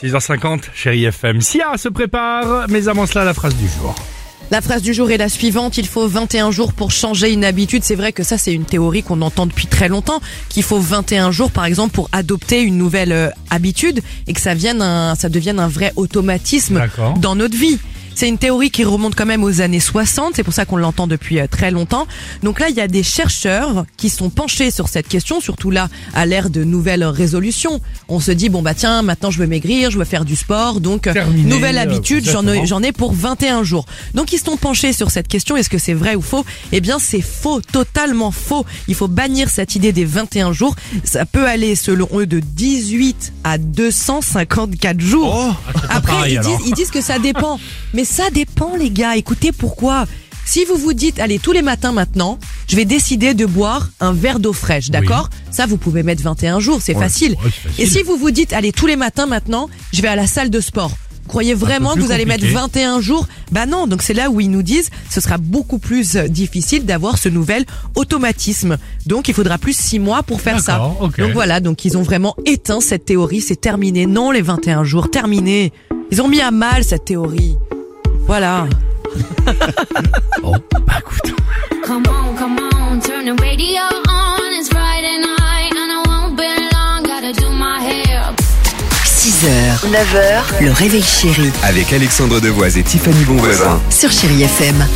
6h50, chérie FM. Sia se prépare, mais avant cela, la phrase du jour. La phrase du jour est la suivante, il faut 21 jours pour changer une habitude. C'est vrai que ça c'est une théorie qu'on entend depuis très longtemps, qu'il faut 21 jours par exemple pour adopter une nouvelle euh, habitude et que ça vienne un, ça devienne un vrai automatisme dans notre vie. C'est une théorie qui remonte quand même aux années 60, c'est pour ça qu'on l'entend depuis euh, très longtemps. Donc là, il y a des chercheurs qui sont penchés sur cette question, surtout là, à l'ère de nouvelles résolutions. On se dit, bon bah tiens, maintenant je veux maigrir, je veux faire du sport, donc euh, Terminé, nouvelle euh, habitude, j'en ai, j'en ai pour 21 jours. Donc ils se sont penchés sur cette question, est-ce que c'est vrai ou faux? Eh bien c'est faux, totalement faux. Il faut bannir cette idée des 21 jours. Ça peut aller selon eux de 18 à 254 jours. Après pareil, ils, alors. disent, ils disent que ça dépend. Mais ça dépend les gars, écoutez pourquoi? Si vous vous dites, allez, tous les matins maintenant, je vais décider de boire un verre d'eau fraîche, d'accord? Ça, vous pouvez mettre 21 jours, c'est Ouais, facile. ouais, c'est facile. Et si vous vous dites, allez, tous les matins maintenant, je vais à la salle de sport. Croyez vraiment que plus vous allez mettre compliqué. 21 jours? Bah non, donc c'est là où ils nous disent ce sera beaucoup plus euh, difficile d'avoir ce nouvel automatisme. Donc il faudra plus 6 mois pour faire ça. D'accord, ok. Donc voilà, donc ils ont vraiment éteint cette théorie, c'est terminé. Non, les 21 jours, terminé. Ils ont mis à mal cette théorie. Voilà. Bon, bah écoute. Come on, come on, turn the radio on. It's Friday night and I won't be long. Gotta do my hair. 6h, 9h, le réveil chéri Avec Alexandre Devoise et Tiffany Bonvoisin. sur Chéri FM.